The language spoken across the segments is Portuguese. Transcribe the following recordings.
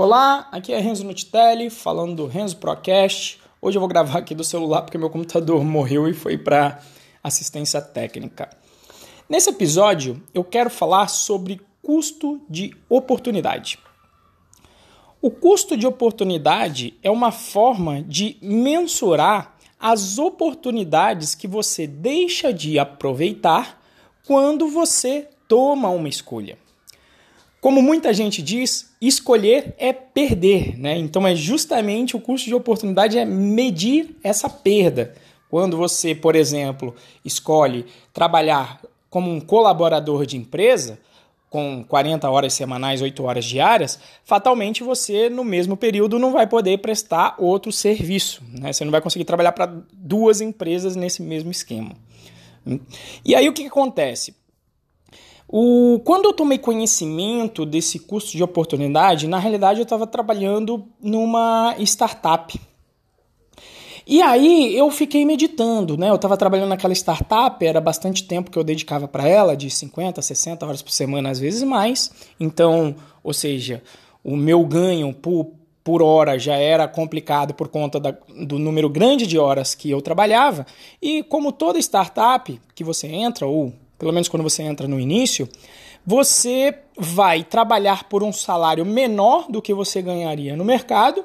Olá, aqui é Renzo Nutitelli, falando do Renzo Procast. Hoje eu vou gravar aqui do celular porque meu computador morreu e foi para assistência técnica. Nesse episódio, eu quero falar sobre custo de oportunidade. O custo de oportunidade é uma forma de mensurar as oportunidades que você deixa de aproveitar quando você toma uma escolha. Como muita gente diz, escolher é perder, né? Então é justamente o custo de oportunidade é medir essa perda. Quando você, por exemplo, escolhe trabalhar como um colaborador de empresa, com 40 horas semanais, 8 horas diárias, fatalmente você, no mesmo período, não vai poder prestar outro serviço. Né? Você não vai conseguir trabalhar para duas empresas nesse mesmo esquema. E aí o que, que acontece? O, quando eu tomei conhecimento desse custo de oportunidade, na realidade eu estava trabalhando numa startup. E aí eu fiquei meditando, né? Eu estava trabalhando naquela startup, era bastante tempo que eu dedicava para ela, de 50, 60 horas por semana, às vezes mais. Então, ou seja, o meu ganho por, por hora já era complicado por conta da, do número grande de horas que eu trabalhava. E como toda startup que você entra, ou pelo menos quando você entra no início, você vai trabalhar por um salário menor do que você ganharia no mercado,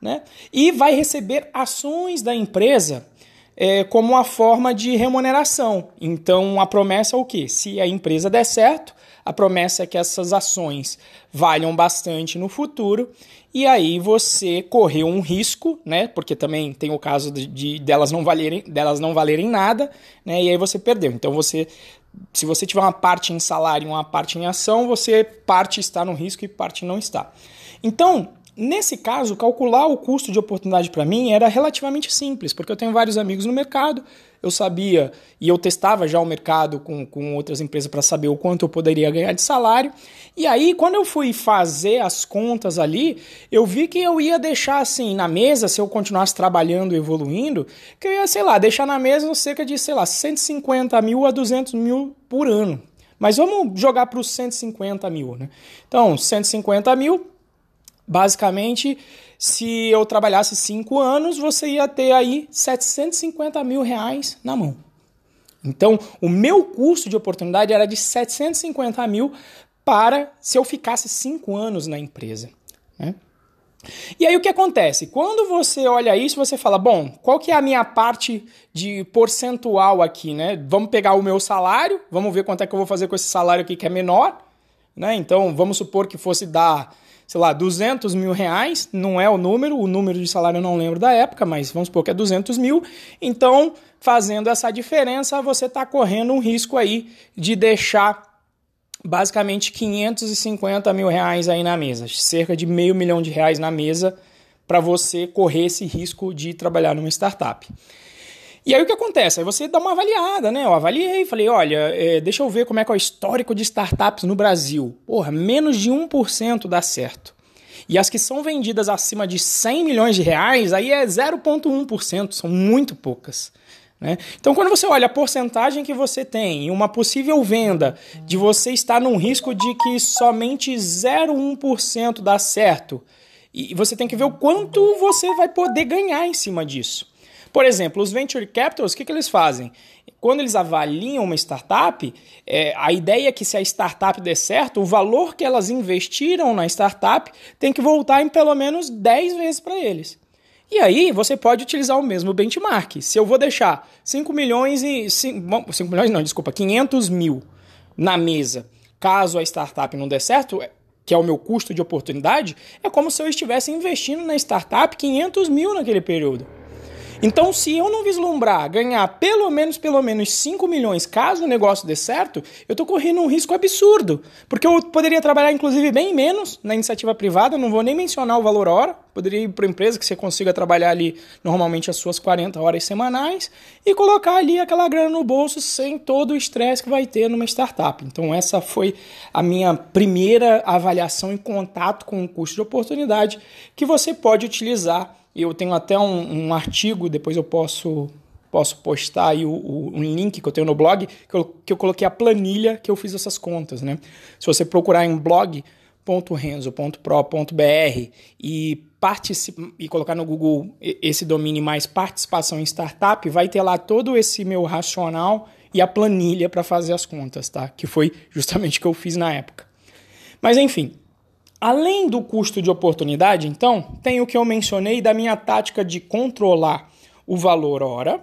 né? E vai receber ações da empresa é, como uma forma de remuneração. Então a promessa é o quê? Se a empresa der certo, a promessa é que essas ações valham bastante no futuro e aí você correu um risco, né? Porque também tem o caso de, de delas não valerem, delas não valerem nada, né? E aí você perdeu. Então você se você tiver uma parte em salário e uma parte em ação, você parte está no risco e parte não está. Então, nesse caso, calcular o custo de oportunidade para mim era relativamente simples, porque eu tenho vários amigos no mercado, eu sabia e eu testava já o mercado com, com outras empresas para saber o quanto eu poderia ganhar de salário. E aí, quando eu fui fazer as contas ali, eu vi que eu ia deixar assim na mesa, se eu continuasse trabalhando evoluindo, que eu ia, sei lá, deixar na mesa cerca de, sei lá, 150 mil a 200 mil por ano. Mas vamos jogar para os 150 mil, né? Então, 150 mil, basicamente, se eu trabalhasse 5 anos, você ia ter aí 750 mil reais na mão. Então, o meu custo de oportunidade era de 750 mil para se eu ficasse 5 anos na empresa. Né? E aí o que acontece? Quando você olha isso, você fala, bom, qual que é a minha parte de percentual aqui, né? Vamos pegar o meu salário, vamos ver quanto é que eu vou fazer com esse salário aqui que é menor, né? Então, vamos supor que fosse dar sei lá, 200 mil reais, não é o número, o número de salário eu não lembro da época, mas vamos supor que é 200 mil. Então, fazendo essa diferença, você está correndo um risco aí de deixar basicamente 550 mil reais aí na mesa, cerca de meio milhão de reais na mesa para você correr esse risco de trabalhar numa startup. E aí o que acontece? Aí você dá uma avaliada, né? Eu avaliei, falei, olha, é, deixa eu ver como é que é o histórico de startups no Brasil. Porra, menos de 1% dá certo. E as que são vendidas acima de 100 milhões de reais, aí é 0,1%, são muito poucas. Né? Então, quando você olha a porcentagem que você tem uma possível venda de você estar num risco de que somente 0,1% dá certo, e você tem que ver o quanto você vai poder ganhar em cima disso. Por exemplo, os venture capitals, o que, que eles fazem? Quando eles avaliam uma startup, é, a ideia é que se a startup der certo, o valor que elas investiram na startup tem que voltar em pelo menos 10 vezes para eles. E aí você pode utilizar o mesmo benchmark. Se eu vou deixar 5 milhões e. 5, 5 milhões não, desculpa, 500 mil na mesa, caso a startup não der certo, que é o meu custo de oportunidade, é como se eu estivesse investindo na startup 500 mil naquele período. Então, se eu não vislumbrar ganhar pelo menos, pelo menos 5 milhões caso o negócio dê certo, eu estou correndo um risco absurdo. Porque eu poderia trabalhar, inclusive, bem menos na iniciativa privada, não vou nem mencionar o valor hora. Poderia ir para empresa que você consiga trabalhar ali normalmente as suas 40 horas semanais e colocar ali aquela grana no bolso sem todo o estresse que vai ter numa startup. Então, essa foi a minha primeira avaliação em contato com o custo de oportunidade que você pode utilizar eu tenho até um, um artigo, depois eu posso posso postar aí o, o, um link que eu tenho no blog, que eu, que eu coloquei a planilha que eu fiz essas contas, né? Se você procurar em blog www.renzo.pro.br e, e colocar no Google esse domínio mais participação em startup, vai ter lá todo esse meu racional e a planilha para fazer as contas, tá? Que foi justamente o que eu fiz na época. Mas enfim, além do custo de oportunidade, então, tem o que eu mencionei da minha tática de controlar o valor hora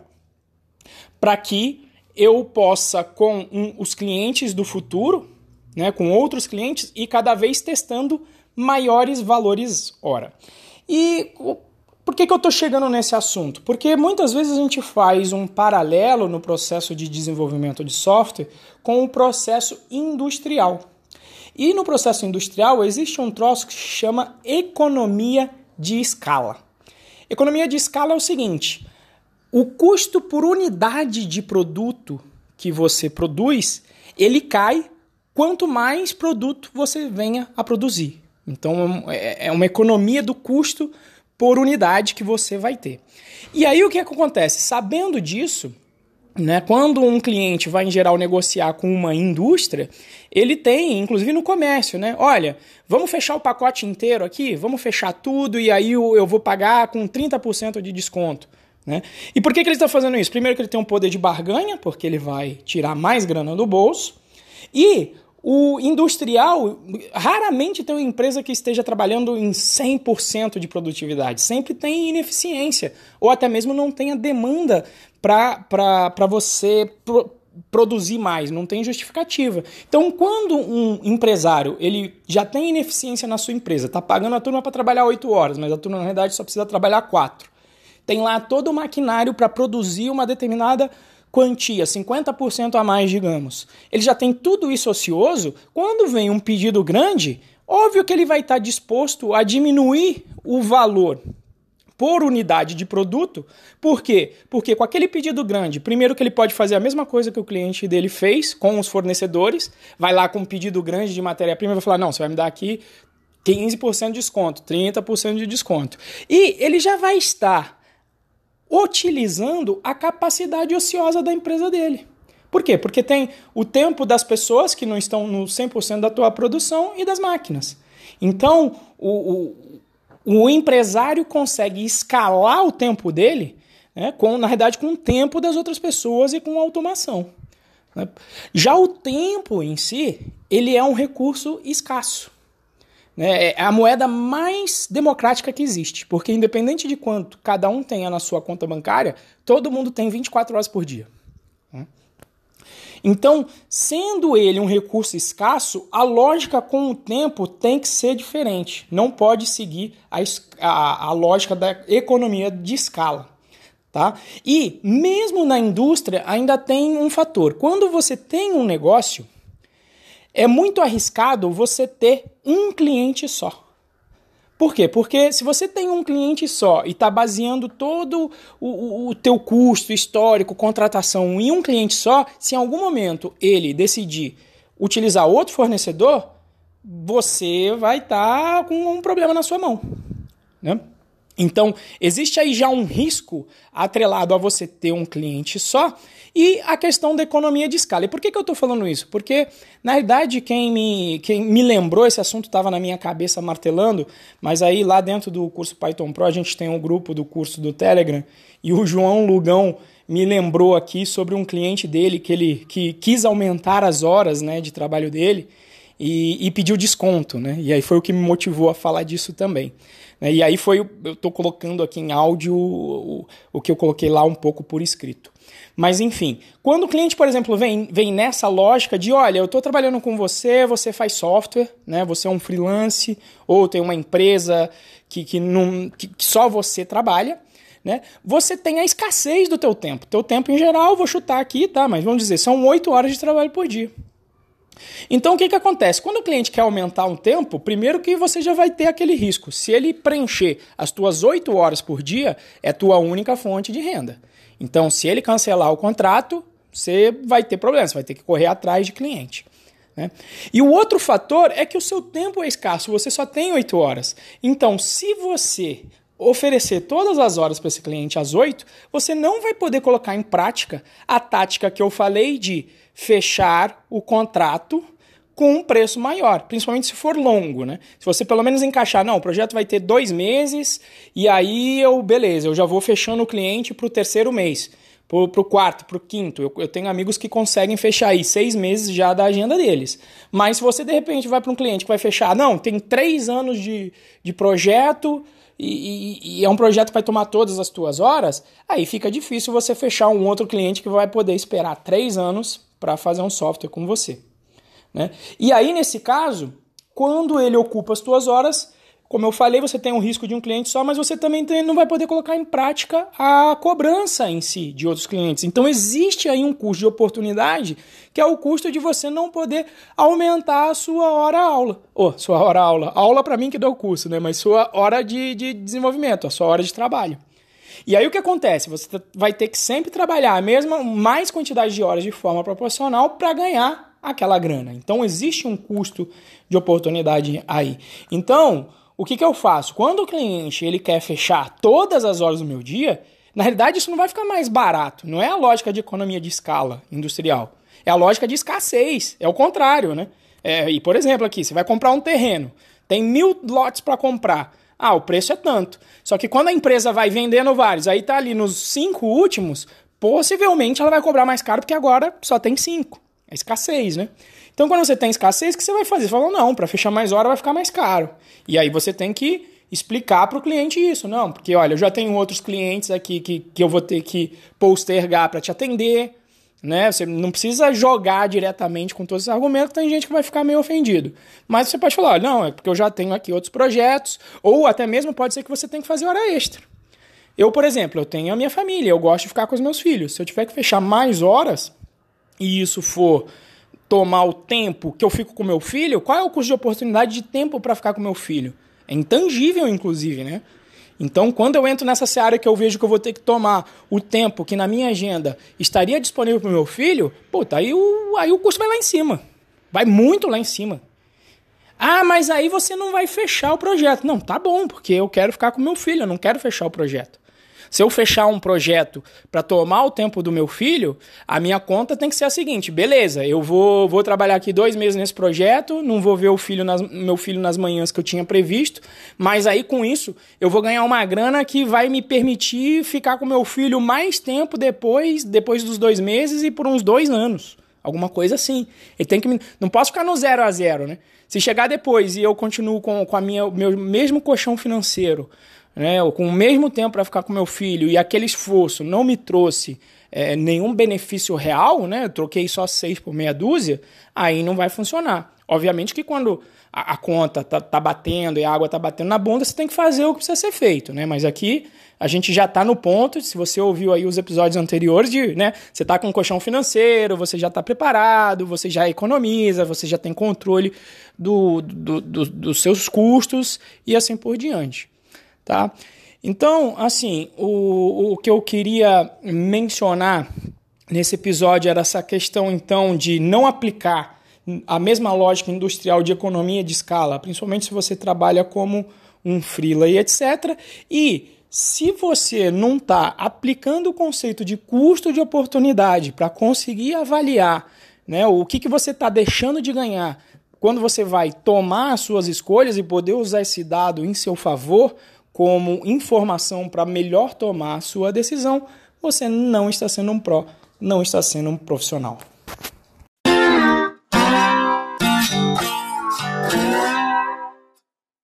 para que eu possa, com um, os clientes do futuro, né, com outros clientes, e cada vez testando maiores valores hora. E por que, que eu estou chegando nesse assunto? Porque muitas vezes a gente faz um paralelo no processo de desenvolvimento de software com o processo industrial. E no processo industrial existe um troço que se chama economia de escala. Economia de escala é o seguinte: o custo por unidade de produto que você produz, ele cai quanto mais produto você venha a produzir. Então é, é uma economia do custo por unidade que você vai ter. E aí o que, é que acontece? Sabendo disso, né, quando um cliente vai em geral negociar com uma indústria, ele tem, inclusive no comércio, né? Olha, vamos fechar o pacote inteiro aqui, vamos fechar tudo e aí eu, vou pagar com 30% de desconto. Né? E por que, que ele está fazendo isso? Primeiro que ele tem um poder de barganha, porque ele vai tirar mais grana do bolso. E o industrial, raramente tem uma empresa que esteja trabalhando em 100% de produtividade. Sempre tem ineficiência, ou até mesmo não tem a demanda para você pro, produzir mais, não tem justificativa. Então, quando um empresário ele já tem ineficiência na sua empresa, está pagando a turma para trabalhar 8 horas, mas a turma na realidade só precisa trabalhar 4 tem lá todo o maquinário para produzir uma determinada quantia, 50% a mais, digamos. Ele já tem tudo isso ocioso. Quando vem um pedido grande, óbvio que ele vai estar disposto a diminuir o valor por unidade de produto. Por quê? Porque com aquele pedido grande, primeiro que ele pode fazer a mesma coisa que o cliente dele fez com os fornecedores, vai lá com um pedido grande de matéria-prima e vai falar: "Não, você vai me dar aqui 15% de desconto, 30% de desconto". E ele já vai estar utilizando a capacidade ociosa da empresa dele. Por quê? Porque tem o tempo das pessoas que não estão no 100% da tua produção e das máquinas. Então, o, o, o empresário consegue escalar o tempo dele, né, com, na verdade, com o tempo das outras pessoas e com automação. Né? Já o tempo em si, ele é um recurso escasso. Né? É a moeda mais democrática que existe, porque independente de quanto cada um tenha na sua conta bancária, todo mundo tem 24 horas por dia. Né? Então, sendo ele um recurso escasso, a lógica com o tempo tem que ser diferente. Não pode seguir a, a, a lógica da economia de escala. Tá? E mesmo na indústria ainda tem um fator. Quando você tem um negócio, é muito arriscado você ter um cliente só. Por quê? Porque se você tem um cliente só e está baseando todo o, o, o, teu custo histórico, contratação em um cliente só, se em algum momento ele decidir utilizar outro fornecedor, você vai estar tá com um problema na sua mão. Né? Então, existe aí já um risco atrelado a você ter um cliente só e a questão da economia de escala. E por que, que eu estou falando isso? Porque, na verdade, quem me, quem me lembrou, esse assunto estava na minha cabeça martelando, mas aí lá dentro do curso Python Pro a gente tem um grupo do curso do Telegram e o João Lugão me lembrou aqui sobre um cliente dele que ele que quis aumentar as horas né, de trabalho dele e, e pediu desconto. Né? E aí foi o que me motivou a falar disso também. Né? E aí foi, eu estou colocando aqui em áudio o, o que eu coloquei lá um pouco por escrito. Mas enfim, quando o cliente, por exemplo, vem, vem nessa lógica de, olha, eu estou trabalhando com você, você faz software, né? Você é um freelance ou tem uma empresa que, que, não, que, que só você trabalha, né? Você tem a escassez do teu tempo. Teu tempo em geral, vou chutar aqui, tá? Mas vamos dizer, são oito horas de trabalho por dia. Então o que, que acontece? Quando o cliente quer aumentar um tempo, primeiro que você já vai ter aquele risco. Se ele preencher as tuas oito horas por dia, é tua única fonte de renda. Então, se ele cancelar o contrato, você vai ter problema, você vai ter que correr atrás de cliente. Né? E o outro fator é que o seu tempo é escasso, você só tem 8 horas. Então, se você oferecer todas as horas para esse cliente às 8, você não vai poder colocar em prática a tática que eu falei de fechar o contrato com um preço maior, principalmente se for longo, né? Se você pelo menos encaixar, não, o projeto vai ter dois meses e aí eu, beleza, eu já vou fechando o cliente para o terceiro mês, para o quarto, para o quinto. Eu, eu, tenho amigos que conseguem fechar aí seis meses já da agenda deles. Mas se você de repente vai para um cliente que vai fechar, não, tem três anos de, de projeto e, e, e, é um projeto que vai tomar todas as tuas horas, aí fica difícil você fechar um outro cliente que vai poder esperar três anos para fazer um software com você. Né? E aí, nesse caso, quando ele ocupa as tuas horas, como eu falei, você tem um risco de um cliente só, mas você também não vai poder colocar em prática a cobrança em si de outros clientes. Então existe aí um custo de oportunidade, que é o custo de você não poder aumentar a sua hora aula. Ou oh, sua hora aula. Aula para mim que dá o curso, né? Mas sua hora de, de desenvolvimento, a sua hora de trabalho. E aí o que acontece? Você vai ter que sempre trabalhar a mesma, mais quantidade de horas de forma proporcional para ganhar aquela grana. Então existe um custo de oportunidade aí. Então, o que, que eu faço? Quando o cliente ele quer fechar todas as horas do meu dia, na realidade isso não vai ficar mais barato. Não é a lógica de economia de escala industrial. É a lógica de escassez. É o contrário, né? É, e por exemplo aqui, você vai comprar um terreno, tem mil lotes para comprar. Ah, o preço é tanto. Só que quando a empresa vai vendendo vários, aí tá ali nos cinco últimos, possivelmente ela vai cobrar mais caro porque agora só tem cinco. É escassez, né? Então, quando você tem escassez, o que você vai fazer? Você fala, não, para fechar mais hora vai ficar mais caro. E aí você tem que explicar para o cliente isso. Não, porque olha, eu já tenho outros clientes aqui que, que eu vou ter que postergar para te atender. Né? Você não precisa jogar diretamente com todos esses argumentos, tem gente que vai ficar meio ofendido. Mas você pode falar, não, é porque eu já tenho aqui outros projetos, ou até mesmo pode ser que você tenha que fazer hora extra. Eu, por exemplo, eu tenho a minha família, eu gosto de ficar com os meus filhos. Se eu tiver que fechar mais horas, e isso for tomar o tempo que eu fico com meu filho, qual é o custo de oportunidade de tempo para ficar com meu filho? É intangível, inclusive, né? Então, quando eu entro nessa seara que eu vejo que eu vou ter que tomar o tempo que na minha agenda estaria disponível para o meu filho, puta, aí o, aí o custo vai lá em cima. Vai muito lá em cima. Ah, mas aí você não vai fechar o projeto. Não, tá bom, porque eu quero ficar com meu filho, eu não quero fechar o projeto. Se eu fechar um projeto para tomar o tempo do meu filho, a minha conta tem que ser a seguinte: beleza, eu vou, vou trabalhar aqui dois meses nesse projeto, não vou ver o filho nas, meu filho nas manhãs que eu tinha previsto, mas aí com isso eu vou ganhar uma grana que vai me permitir ficar com meu filho mais tempo depois, depois dos dois meses e por uns dois anos. Alguma coisa assim. Ele tem que. Não posso ficar no zero a zero, né? Se chegar depois e eu continuo com, com a minha, meu mesmo colchão financeiro, né, ou com o mesmo tempo para ficar com meu filho e aquele esforço não me trouxe é, nenhum benefício real, né, eu troquei só seis por meia dúzia, aí não vai funcionar. Obviamente que quando a, a conta tá, tá, batendo e a água tá batendo na bunda, você tem que fazer o que precisa ser feito, né? Mas aqui a gente já está no ponto, se você ouviu aí os episódios anteriores, de, né? Você está com um colchão financeiro, você já está preparado, você já economiza, você já tem controle do, do, do, dos seus custos e assim por diante tá? Então, assim, o, o que eu queria mencionar nesse episódio era essa questão, então, de não aplicar a mesma lógica industrial de economia de escala, principalmente se você trabalha como um freela e etc. E se você não está aplicando o conceito de custo de oportunidade para conseguir avaliar né, o que, que você está deixando de ganhar quando você vai tomar as suas escolhas e poder usar esse dado em seu favor, como informação para melhor tomar a sua decisão, você não está sendo um pró, não está sendo um profissional.